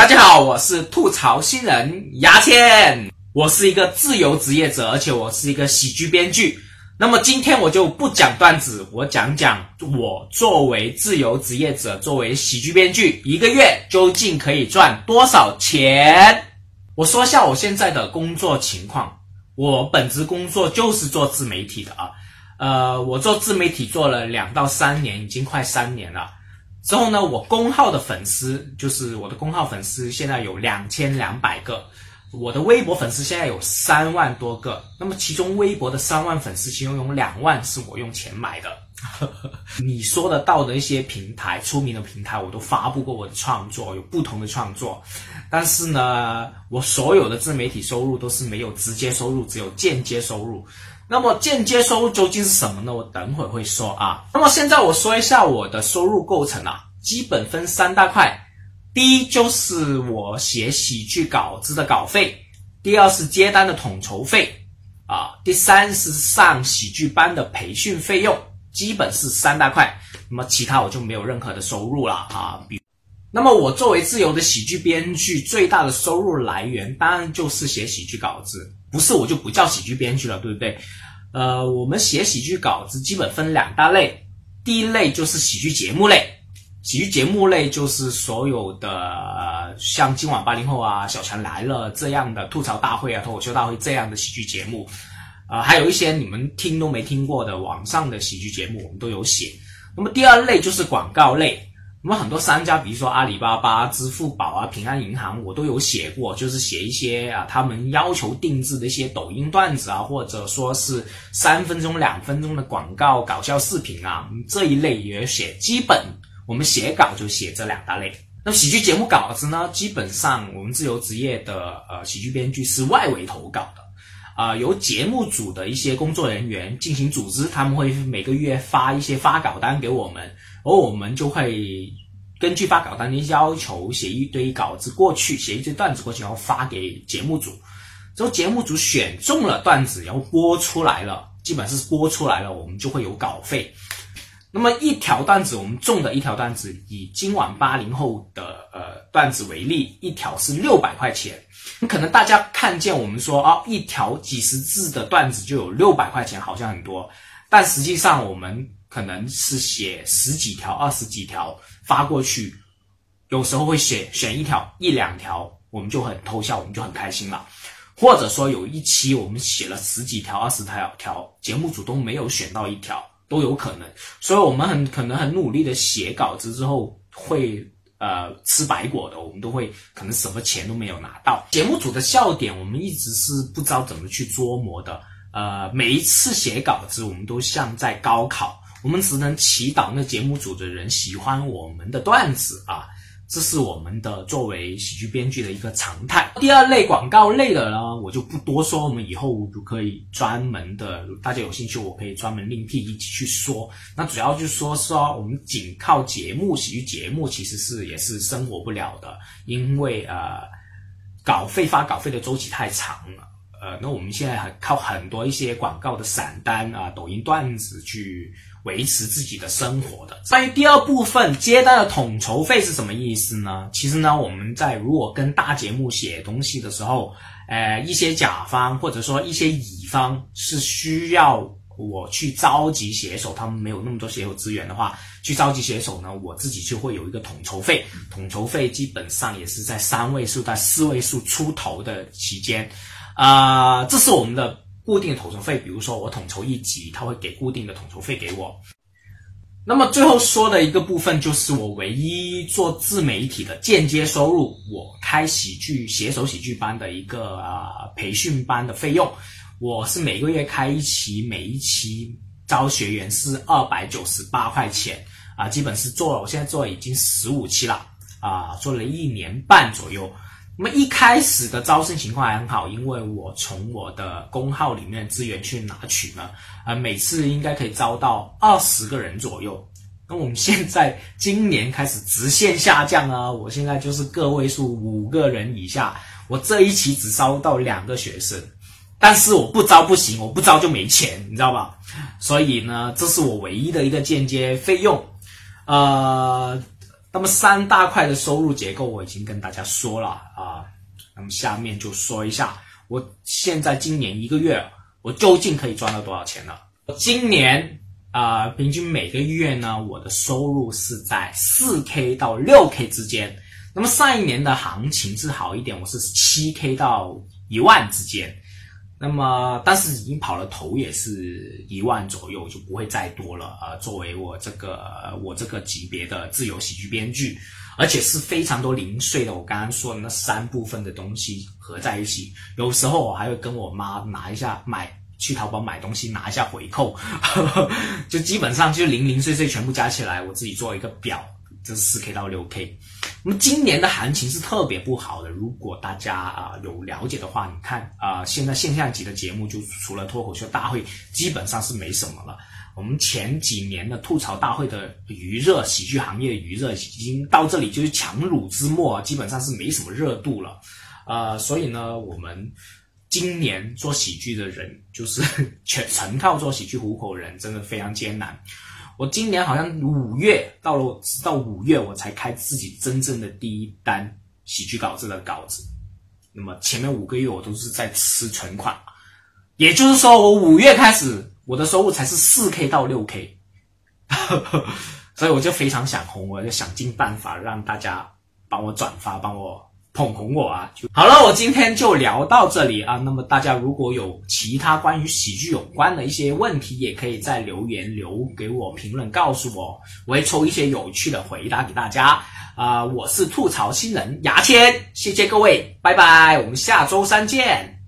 大家好，我是吐槽新人牙签，我是一个自由职业者，而且我是一个喜剧编剧。那么今天我就不讲段子，我讲讲我作为自由职业者，作为喜剧编剧，一个月究竟可以赚多少钱？我说一下我现在的工作情况。我本职工作就是做自媒体的啊，呃，我做自媒体做了两到三年，已经快三年了。之后呢，我公号的粉丝就是我的公号粉丝现在有两千两百个，我的微博粉丝现在有三万多个。那么其中微博的三万粉丝，其中有两万是我用钱买的。你说得到的一些平台，出名的平台，我都发布过我的创作，有不同的创作。但是呢，我所有的自媒体收入都是没有直接收入，只有间接收入。那么间接收入究竟是什么呢？我等会会说啊。那么现在我说一下我的收入构成啊，基本分三大块。第一就是我写喜剧稿子的稿费，第二是接单的统筹费啊，第三是上喜剧班的培训费用，基本是三大块。那么其他我就没有任何的收入了啊。比，那么我作为自由的喜剧编剧，最大的收入来源当然就是写喜剧稿子。不是我就不叫喜剧编剧了，对不对？呃，我们写喜剧稿子基本分两大类，第一类就是喜剧节目类，喜剧节目类就是所有的像今晚八零后啊、小强来了这样的吐槽大会啊、脱口秀大会这样的喜剧节目，啊，还有一些你们听都没听过的网上的喜剧节目，我们都有写。那么第二类就是广告类。那么很多商家，比如说阿里巴巴、支付宝啊、平安银行，我都有写过，就是写一些啊，他们要求定制的一些抖音段子啊，或者说是三分钟、两分钟的广告搞笑视频啊，这一类也写。基本我们写稿就写这两大类。那喜剧节目稿子呢，基本上我们自由职业的呃喜剧编剧是外围投稿，啊，由节目组的一些工作人员进行组织，他们会每个月发一些发稿单给我们。而我们就会根据发稿单的要求写一堆稿子过去，写一堆段子过去，然后发给节目组。之后节目组选中了段子，然后播出来了，基本是播出来了，我们就会有稿费。那么一条段子，我们中的一条段子，以今晚八零后的呃段子为例，一条是六百块钱。可能大家看见我们说哦，一条几十字的段子就有六百块钱，好像很多，但实际上我们。可能是写十几条、二十几条发过去，有时候会写选一条、一两条，我们就很偷笑，我们就很开心了。或者说有一期我们写了十几条、二十条条，节目组都没有选到一条，都有可能。所以我们很可能很努力的写稿子之后，会呃吃白果的，我们都会可能什么钱都没有拿到。节目组的笑点，我们一直是不知道怎么去琢磨的。呃，每一次写稿子，我们都像在高考。我们只能祈祷那节目组的人喜欢我们的段子啊，这是我们的作为喜剧编剧的一个常态。第二类广告类的呢，我就不多说，我们以后就可以专门的，大家有兴趣，我可以专门另辟一起去说。那主要就是说说我们仅靠节目喜剧节目其实是也是生活不了的，因为呃稿费发稿费的周期太长了。呃，那我们现在还靠很多一些广告的散单啊、抖音段子去维持自己的生活的。关于第二部分接单的统筹费是什么意思呢？其实呢，我们在如果跟大节目写东西的时候，呃，一些甲方或者说一些乙方是需要我去召集写手，他们没有那么多写手资源的话，去召集写手呢，我自己就会有一个统筹费。统筹费基本上也是在三位数到四位数出头的期间。啊，这是我们的固定统筹费。比如说，我统筹一集，他会给固定的统筹费给我。那么最后说的一个部分，就是我唯一做自媒体的间接收入，我开喜剧写手喜剧班的一个啊培训班的费用。我是每个月开一期，每一期招学员是二百九十八块钱啊，基本是做了，我现在做了已经十五期了啊，做了一年半左右。那么一开始的招生情况还很好，因为我从我的公号里面资源去拿取呢，呃，每次应该可以招到二十个人左右。那我们现在今年开始直线下降啊，我现在就是个位数五个人以下，我这一期只招到两个学生，但是我不招不行，我不招就没钱，你知道吧？所以呢，这是我唯一的一个间接费用，呃。那么三大块的收入结构我已经跟大家说了啊，那么下面就说一下，我现在今年一个月我究竟可以赚到多少钱呢？今年啊，平均每个月呢，我的收入是在四 K 到六 K 之间。那么上一年的行情是好一点，我是七 K 到一万之间。那么，但是已经跑了头，也是一万左右，就不会再多了啊。作为我这个我这个级别的自由喜剧编剧，而且是非常多零碎的。我刚刚说的那三部分的东西合在一起，有时候我还会跟我妈拿一下买去淘宝买东西拿一下回扣，就基本上就零零碎碎全部加起来，我自己做一个表，这是四 K 到六 K。那么今年的行情是特别不好的。如果大家啊有了解的话，你看啊，现在现象级的节目就除了脱口秀大会，基本上是没什么了。我们前几年的吐槽大会的余热，喜剧行业的余热已经到这里就是强弩之末，基本上是没什么热度了。呃，所以呢，我们今年做喜剧的人，就是 全纯靠做喜剧糊口人，真的非常艰难。我今年好像五月到了，直到五月我才开自己真正的第一单喜剧稿子的稿子。那么前面五个月我都是在吃存款，也就是说我五月开始我的收入才是四 K 到六 K，所以我就非常想红，我就想尽办法让大家帮我转发，帮我。捧红我啊！就好了，我今天就聊到这里啊。那么大家如果有其他关于喜剧有关的一些问题，也可以在留言留给我评论，告诉我，我会抽一些有趣的回答给大家啊。我是吐槽新人牙签，谢谢各位，拜拜，我们下周三见。